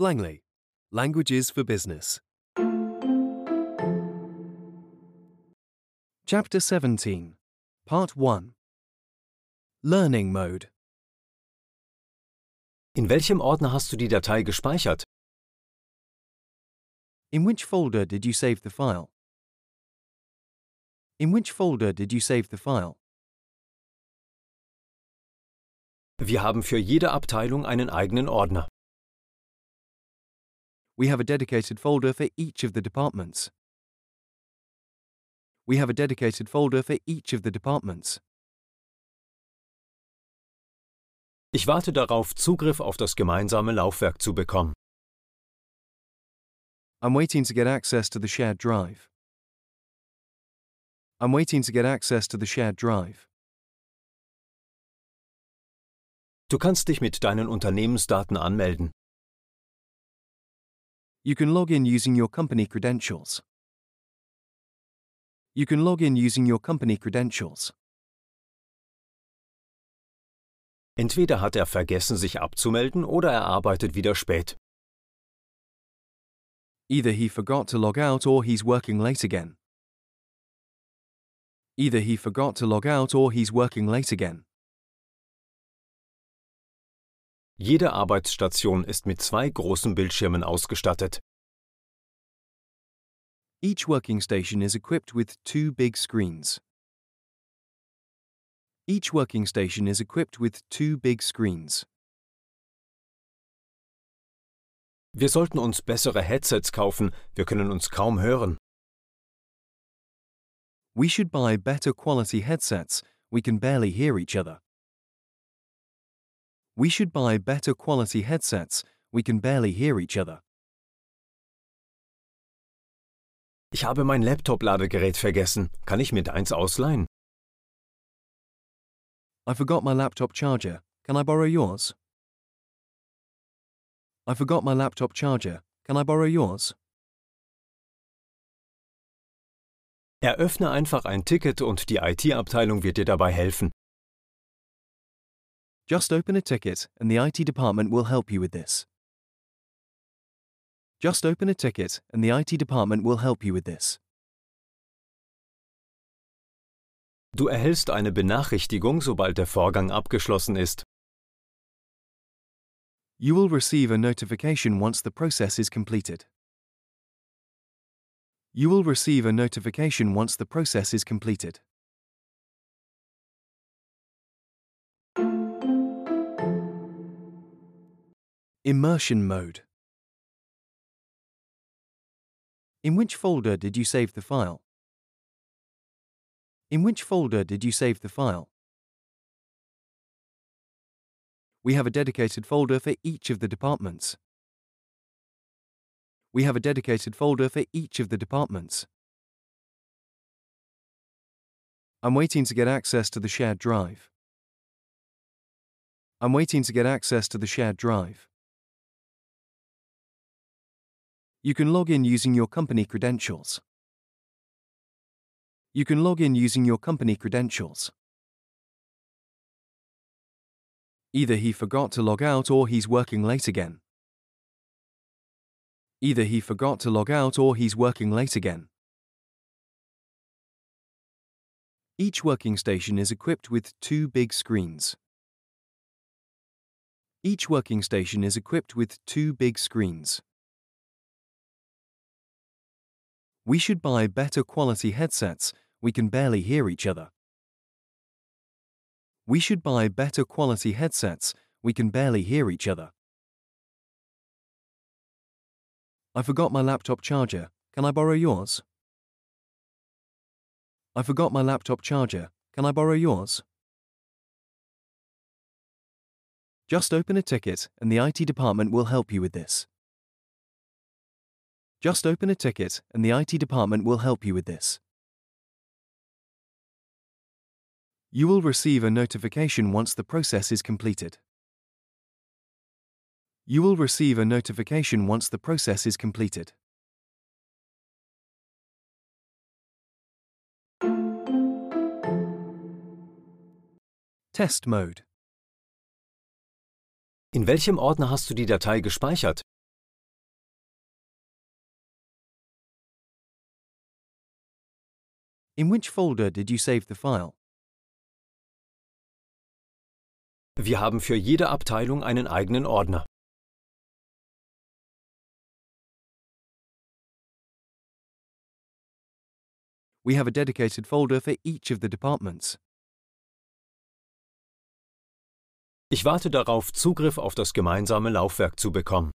Langley, Languages for Business. Chapter 17, Part 1 Learning Mode. In welchem Ordner hast du die Datei gespeichert? In which folder did you save the file? In which folder did you save the file? Wir haben für jede Abteilung einen eigenen Ordner. We have a dedicated folder for each of the departments. We have a dedicated folder for each of the departments. Ich warte darauf, Zugriff auf das gemeinsame Laufwerk zu bekommen. I'm waiting to get access to the shared drive. I'm waiting to get access to the shared drive. Du kannst dich mit deinen Unternehmensdaten anmelden. You can log in using your company credentials. You can log in using your company credentials. Entweder hat er vergessen, sich abzumelden, oder er arbeitet wieder spät. Either he forgot to log out or he's working late again. Either he forgot to log out or he's working late again. Jede Arbeitsstation ist mit zwei großen Bildschirmen ausgestattet. Each working station is equipped with two big screens. Each working station is equipped with two big screens. Wir sollten uns bessere Headsets kaufen, wir können uns kaum hören. We should buy better quality headsets. We can barely hear each other. We should buy better quality headsets. We can barely hear each other. Ich habe mein Laptop-Ladegerät vergessen. Kann ich mir deins ausleihen? I forgot my laptop charger. Can I borrow yours? I forgot my laptop charger. Can I borrow yours? Eröffne einfach ein Ticket und die IT-Abteilung wird dir dabei helfen. Just open a ticket and the IT department will help you with this. Just open a ticket and the IT department will help you with this. Du erhältst eine Benachrichtigung, sobald der Vorgang abgeschlossen ist. You will receive a notification once the process is completed. You will receive a notification once the process is completed. Immersion mode. In which folder did you save the file? In which folder did you save the file? We have a dedicated folder for each of the departments. We have a dedicated folder for each of the departments. I'm waiting to get access to the shared drive. I'm waiting to get access to the shared drive. You can log in using your company credentials. You can log in using your company credentials. Either he forgot to log out or he's working late again. Either he forgot to log out or he's working late again. Each working station is equipped with two big screens. Each working station is equipped with two big screens. We should buy better quality headsets. We can barely hear each other. We should buy better quality headsets. We can barely hear each other. I forgot my laptop charger. Can I borrow yours? I forgot my laptop charger. Can I borrow yours? Just open a ticket and the IT department will help you with this. Just open a ticket and the IT department will help you with this. You will receive a notification once the process is completed. You will receive a notification once the process is completed. Test mode. In welchem Ordner hast du die Datei gespeichert? In which folder did you save the file? Wir haben für jede Abteilung einen eigenen Ordner. We have a dedicated folder for each of the departments. Ich warte darauf, Zugriff auf das gemeinsame Laufwerk zu bekommen.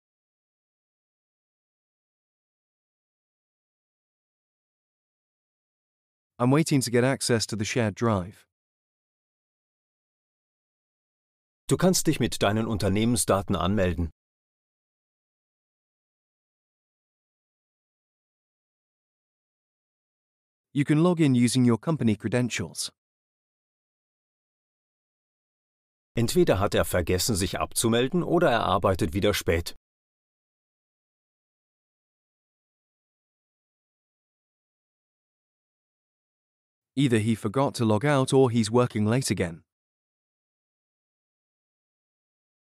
I'm waiting to get access to the shared drive. Du kannst dich mit deinen Unternehmensdaten anmelden. You can log in using your company credentials. Entweder hat er vergessen, sich abzumelden, oder er arbeitet wieder spät. Either he forgot to log out or he's working late again.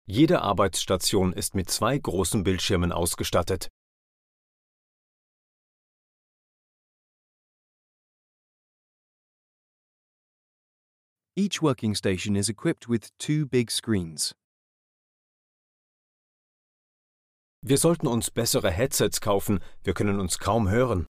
Jede Arbeitsstation ist mit zwei großen Bildschirmen ausgestattet. Each working station is equipped with two big screens. Wir sollten uns bessere Headsets kaufen, wir können uns kaum hören.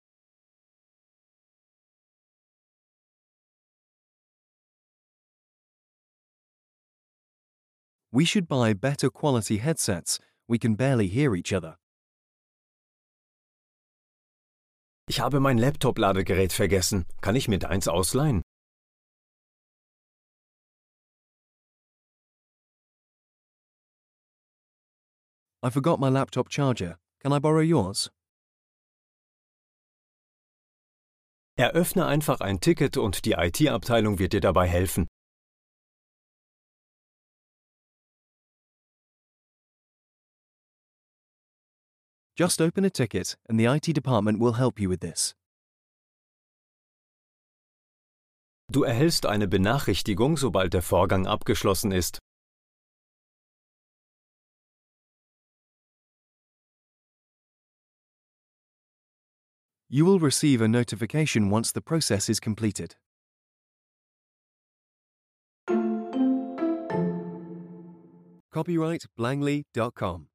We should buy better quality headsets. We can barely hear each other. Ich habe mein Laptop-Ladegerät vergessen. Kann ich mir deins ausleihen? I forgot my laptop charger. Can I borrow yours? Eröffne einfach ein Ticket und die IT-Abteilung wird dir dabei helfen. Just open a ticket and the IT department will help you with this. Du erhältst eine Benachrichtigung, sobald der Vorgang abgeschlossen ist. You will receive a notification once the process is completed. Copyright Blangley.com.